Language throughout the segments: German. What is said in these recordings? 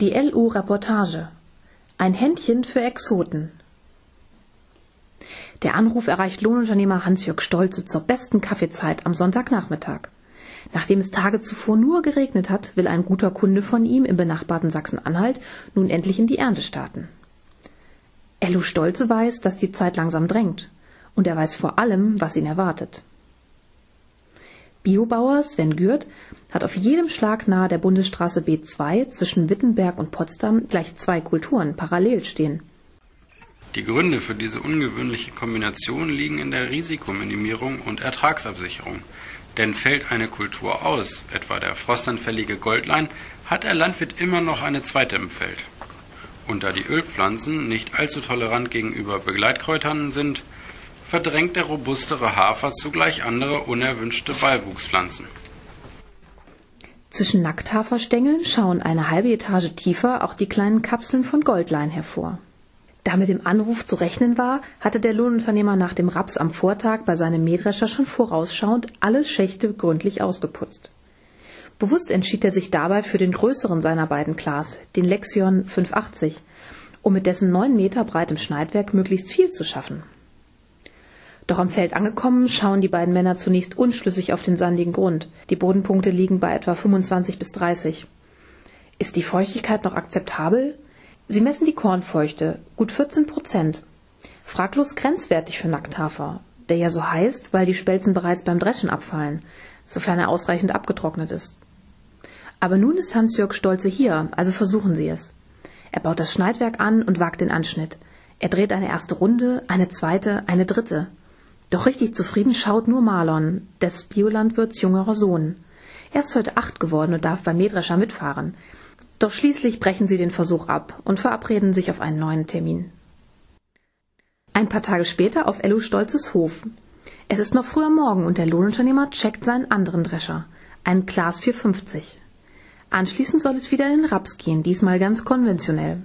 Die LU-Reportage. Ein Händchen für Exoten. Der Anruf erreicht Lohnunternehmer Hans-Jörg Stolze zur besten Kaffeezeit am Sonntagnachmittag. Nachdem es Tage zuvor nur geregnet hat, will ein guter Kunde von ihm im benachbarten Sachsen-Anhalt nun endlich in die Ernte starten. Ello Stolze weiß, dass die Zeit langsam drängt. Und er weiß vor allem, was ihn erwartet. Biobauer Sven Gürt hat auf jedem Schlag nahe der Bundesstraße B2 zwischen Wittenberg und Potsdam gleich zwei Kulturen parallel stehen. Die Gründe für diese ungewöhnliche Kombination liegen in der Risikominimierung und Ertragsabsicherung. Denn fällt eine Kultur aus, etwa der frostanfällige Goldlein, hat der Landwirt immer noch eine zweite im Feld. Und da die Ölpflanzen nicht allzu tolerant gegenüber Begleitkräutern sind, verdrängt der robustere Hafer zugleich andere unerwünschte Beiwuchspflanzen. Zwischen Nackthaferstängeln schauen eine halbe Etage tiefer auch die kleinen Kapseln von Goldlein hervor. Da mit dem Anruf zu rechnen war, hatte der Lohnunternehmer nach dem Raps am Vortag bei seinem Mähdrescher schon vorausschauend alle Schächte gründlich ausgeputzt. Bewusst entschied er sich dabei für den größeren seiner beiden Klas, den Lexion 580, um mit dessen neun Meter breitem Schneidwerk möglichst viel zu schaffen. Doch am Feld angekommen, schauen die beiden Männer zunächst unschlüssig auf den sandigen Grund. Die Bodenpunkte liegen bei etwa 25 bis 30. Ist die Feuchtigkeit noch akzeptabel? Sie messen die Kornfeuchte, gut 14 Prozent. Fraglos grenzwertig für Nackthafer, der ja so heißt, weil die Spelzen bereits beim Dreschen abfallen, sofern er ausreichend abgetrocknet ist. Aber nun ist Hans-Jörg Stolze hier, also versuchen Sie es. Er baut das Schneidwerk an und wagt den Anschnitt. Er dreht eine erste Runde, eine zweite, eine dritte. Doch richtig zufrieden schaut nur Marlon, des Biolandwirts jüngerer Sohn. Er ist heute acht geworden und darf beim Mähdrescher mitfahren. Doch schließlich brechen sie den Versuch ab und verabreden sich auf einen neuen Termin. Ein paar Tage später auf Ello Stolzes Hof. Es ist noch früher Morgen und der Lohnunternehmer checkt seinen anderen Drescher, einen Glas 450. Anschließend soll es wieder in den Raps gehen, diesmal ganz konventionell.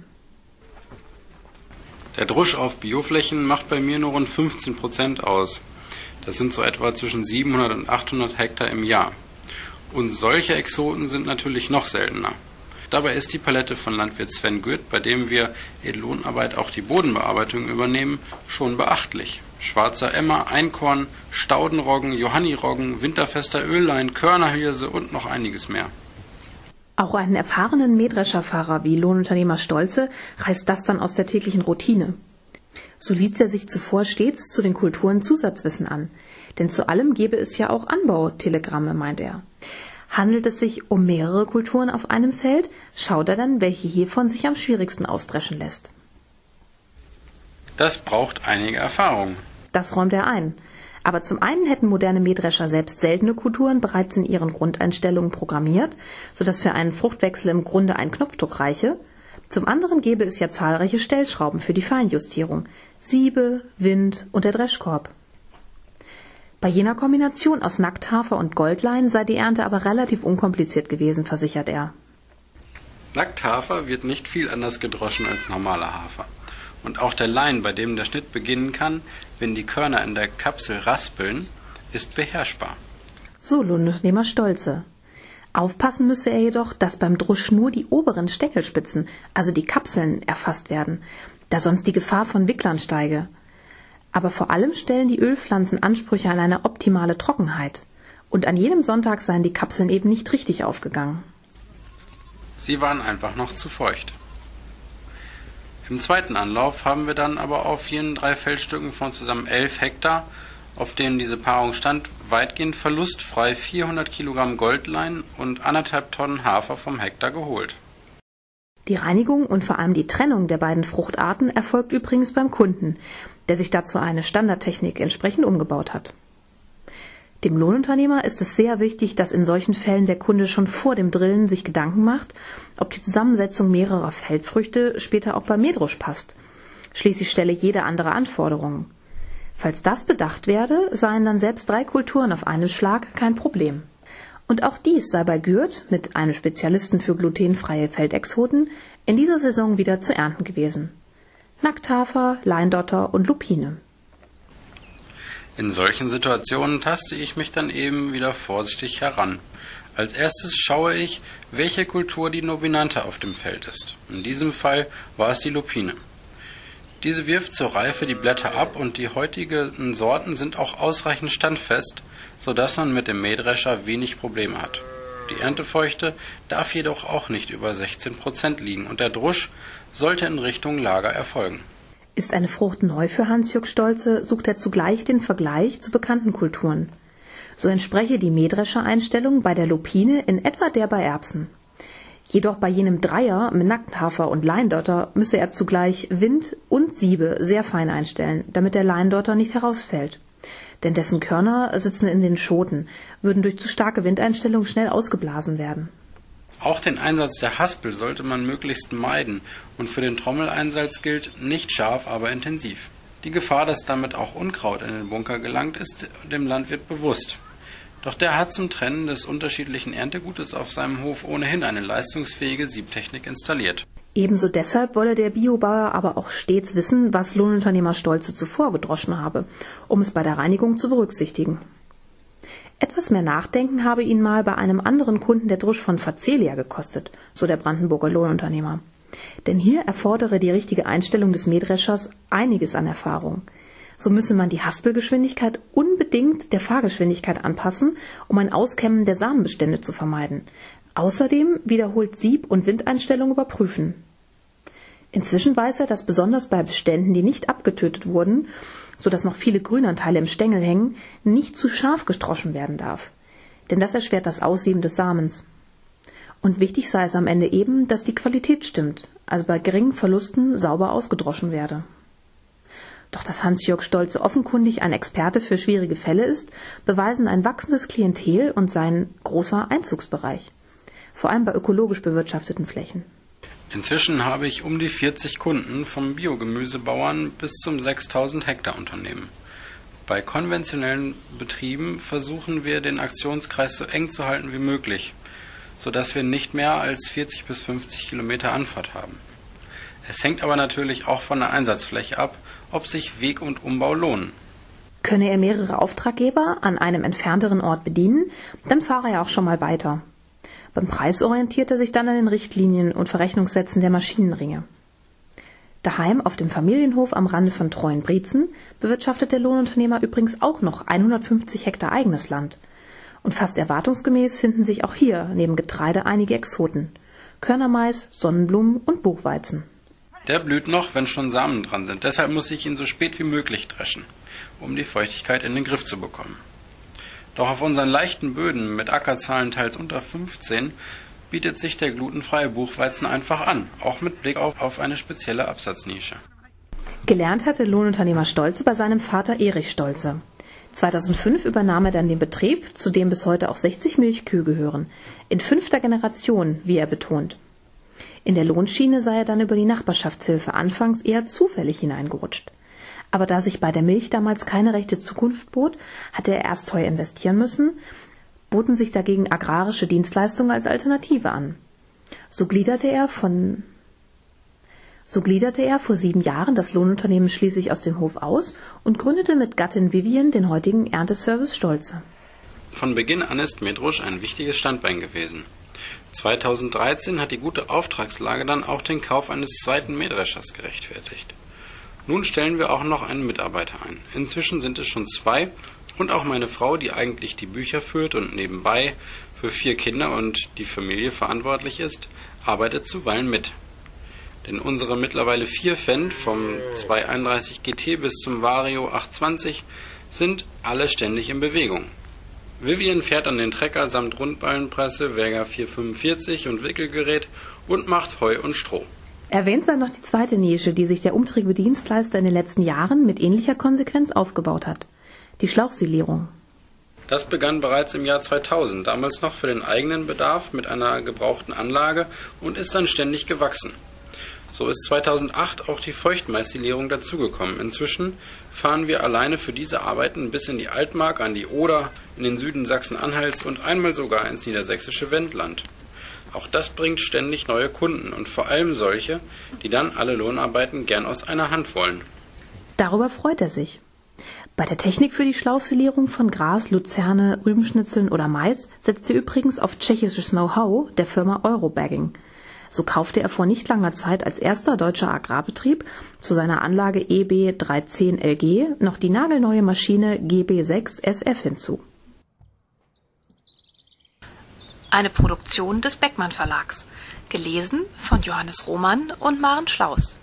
Der Drusch auf Bioflächen macht bei mir nur rund 15 Prozent aus. Das sind so etwa zwischen 700 und 800 Hektar im Jahr. Und solche Exoten sind natürlich noch seltener. Dabei ist die Palette von Landwirt Sven Gürt, bei dem wir in Lohnarbeit auch die Bodenbearbeitung übernehmen, schon beachtlich. Schwarzer Emmer, Einkorn, Staudenroggen, Johanniroggen, winterfester Öllein, Körnerhirse und noch einiges mehr. Auch einen erfahrenen Mähdrescherfahrer wie Lohnunternehmer Stolze reißt das dann aus der täglichen Routine. So ließ er sich zuvor stets zu den Kulturen Zusatzwissen an, denn zu allem gebe es ja auch Anbautelegramme, meint er. Handelt es sich um mehrere Kulturen auf einem Feld, schaut er dann, welche hiervon sich am schwierigsten ausdreschen lässt. Das braucht einige Erfahrung. Das räumt er ein. Aber zum einen hätten moderne Mähdrescher selbst seltene Kulturen bereits in ihren Grundeinstellungen programmiert, sodass für einen Fruchtwechsel im Grunde ein Knopfdruck reiche. Zum anderen gäbe es ja zahlreiche Stellschrauben für die Feinjustierung, Siebe, Wind und der Dreschkorb. Bei jener Kombination aus Nackthafer und Goldlein sei die Ernte aber relativ unkompliziert gewesen, versichert er. Nackthafer wird nicht viel anders gedroschen als normaler Hafer. Und auch der Lein, bei dem der Schnitt beginnen kann, wenn die Körner in der Kapsel raspeln, ist beherrschbar. So Lundunternehmer Stolze. Aufpassen müsse er jedoch, dass beim Drusch nur die oberen Stängelspitzen, also die Kapseln, erfasst werden, da sonst die Gefahr von Wicklern steige. Aber vor allem stellen die Ölpflanzen Ansprüche an eine optimale Trockenheit. Und an jedem Sonntag seien die Kapseln eben nicht richtig aufgegangen. Sie waren einfach noch zu feucht. Im zweiten Anlauf haben wir dann aber auf jenen drei Feldstücken von zusammen 11 Hektar, auf denen diese Paarung stand, weitgehend verlustfrei 400 Kilogramm Goldlein und anderthalb Tonnen Hafer vom Hektar geholt. Die Reinigung und vor allem die Trennung der beiden Fruchtarten erfolgt übrigens beim Kunden, der sich dazu eine Standardtechnik entsprechend umgebaut hat. Dem Lohnunternehmer ist es sehr wichtig, dass in solchen Fällen der Kunde schon vor dem Drillen sich Gedanken macht, ob die Zusammensetzung mehrerer Feldfrüchte später auch beim Mähdrusch passt. Schließlich stelle jede andere Anforderungen. Falls das bedacht werde, seien dann selbst drei Kulturen auf einen Schlag kein Problem. Und auch dies sei bei Gürt mit einem Spezialisten für glutenfreie Feldexoten in dieser Saison wieder zu ernten gewesen. Nackthafer, Leindotter und Lupine. In solchen Situationen taste ich mich dann eben wieder vorsichtig heran. Als erstes schaue ich, welche Kultur die dominante auf dem Feld ist. In diesem Fall war es die Lupine. Diese wirft zur Reife die Blätter ab und die heutigen Sorten sind auch ausreichend standfest, so dass man mit dem Mähdrescher wenig Probleme hat. Die Erntefeuchte darf jedoch auch nicht über 16 Prozent liegen und der Drusch sollte in Richtung Lager erfolgen. Ist eine Frucht neu für Hans-Jürg Stolze, sucht er zugleich den Vergleich zu bekannten Kulturen. So entspreche die Mähdrescher-Einstellung bei der Lupine in etwa der bei Erbsen. Jedoch bei jenem Dreier mit Nackthafer und Leindotter müsse er zugleich Wind und Siebe sehr fein einstellen, damit der Leindotter nicht herausfällt. Denn dessen Körner sitzen in den Schoten, würden durch zu starke Windeinstellung schnell ausgeblasen werden. Auch den Einsatz der Haspel sollte man möglichst meiden und für den Trommeleinsatz gilt nicht scharf, aber intensiv. Die Gefahr, dass damit auch Unkraut in den Bunker gelangt, ist dem Landwirt bewusst. Doch der hat zum Trennen des unterschiedlichen Erntegutes auf seinem Hof ohnehin eine leistungsfähige Siebtechnik installiert. Ebenso deshalb wolle der Biobauer aber auch stets wissen, was Lohnunternehmer Stolze zuvor gedroschen habe, um es bei der Reinigung zu berücksichtigen. Etwas mehr Nachdenken habe ihn mal bei einem anderen Kunden der Drusch von Facelia gekostet, so der Brandenburger Lohnunternehmer. Denn hier erfordere die richtige Einstellung des Mähdreschers einiges an Erfahrung. So müsse man die Haspelgeschwindigkeit unbedingt der Fahrgeschwindigkeit anpassen, um ein Auskämmen der Samenbestände zu vermeiden. Außerdem wiederholt Sieb- und Windeinstellung überprüfen. Inzwischen weiß er, dass besonders bei Beständen, die nicht abgetötet wurden, so dass noch viele Grünanteile im Stängel hängen, nicht zu scharf gestroschen werden darf. Denn das erschwert das Aussieben des Samens. Und wichtig sei es am Ende eben, dass die Qualität stimmt, also bei geringen Verlusten sauber ausgedroschen werde. Doch dass Hans-Jörg Stolze offenkundig ein Experte für schwierige Fälle ist, beweisen ein wachsendes Klientel und sein großer Einzugsbereich. Vor allem bei ökologisch bewirtschafteten Flächen. Inzwischen habe ich um die 40 Kunden vom Biogemüsebauern bis zum 6000 Hektar Unternehmen. Bei konventionellen Betrieben versuchen wir den Aktionskreis so eng zu halten wie möglich, sodass wir nicht mehr als 40 bis 50 Kilometer Anfahrt haben. Es hängt aber natürlich auch von der Einsatzfläche ab, ob sich Weg und Umbau lohnen. Könne er mehrere Auftraggeber an einem entfernteren Ort bedienen, dann fahre er auch schon mal weiter. Beim Preis orientiert er sich dann an den Richtlinien und Verrechnungssätzen der Maschinenringe. Daheim auf dem Familienhof am Rande von Treuenbrietzen bewirtschaftet der Lohnunternehmer übrigens auch noch 150 Hektar eigenes Land. Und fast erwartungsgemäß finden sich auch hier neben Getreide einige Exoten. Körnermais, Sonnenblumen und Buchweizen. Der blüht noch, wenn schon Samen dran sind. Deshalb muss ich ihn so spät wie möglich dreschen, um die Feuchtigkeit in den Griff zu bekommen. Doch auf unseren leichten Böden mit Ackerzahlen teils unter 15 bietet sich der glutenfreie Buchweizen einfach an, auch mit Blick auf, auf eine spezielle Absatznische. Gelernt hatte Lohnunternehmer Stolze bei seinem Vater Erich Stolze. 2005 übernahm er dann den Betrieb, zu dem bis heute auch 60 Milchkühe gehören. In fünfter Generation, wie er betont. In der Lohnschiene sei er dann über die Nachbarschaftshilfe anfangs eher zufällig hineingerutscht. Aber da sich bei der Milch damals keine rechte Zukunft bot, hatte er erst teuer investieren müssen, boten sich dagegen agrarische Dienstleistungen als Alternative an. So gliederte er von so gliederte er vor sieben Jahren das Lohnunternehmen schließlich aus dem Hof aus und gründete mit Gattin Vivian den heutigen Ernteservice Stolze. Von Beginn an ist Medrusch ein wichtiges Standbein gewesen. 2013 hat die gute Auftragslage dann auch den Kauf eines zweiten Mähdreschers gerechtfertigt. Nun stellen wir auch noch einen Mitarbeiter ein. Inzwischen sind es schon zwei und auch meine Frau, die eigentlich die Bücher führt und nebenbei für vier Kinder und die Familie verantwortlich ist, arbeitet zuweilen mit. Denn unsere mittlerweile vier Fendt vom 231 GT bis zum Vario 820 sind alle ständig in Bewegung. Vivian fährt an den Trecker samt Rundballenpresse, Werger 445 und Wickelgerät und macht Heu und Stroh. Erwähnt sei noch die zweite Nische, die sich der umtriebige Dienstleister in den letzten Jahren mit ähnlicher Konsequenz aufgebaut hat. Die Schlauchsilierung. Das begann bereits im Jahr 2000, damals noch für den eigenen Bedarf mit einer gebrauchten Anlage und ist dann ständig gewachsen. So ist 2008 auch die Feuchtmaissilierung dazugekommen. Inzwischen fahren wir alleine für diese Arbeiten bis in die Altmark, an die Oder, in den Süden Sachsen-Anhalts und einmal sogar ins niedersächsische Wendland. Auch das bringt ständig neue Kunden und vor allem solche, die dann alle Lohnarbeiten gern aus einer Hand wollen. Darüber freut er sich. Bei der Technik für die Schlauchsilierung von Gras, Luzerne, Rübenschnitzeln oder Mais setzte er übrigens auf tschechisches Know-how der Firma Eurobagging. So kaufte er vor nicht langer Zeit als erster deutscher Agrarbetrieb zu seiner Anlage EB 310 LG noch die nagelneue Maschine GB6 SF hinzu. Eine Produktion des Beckmann Verlags. Gelesen von Johannes Roman und Maren Schlaus.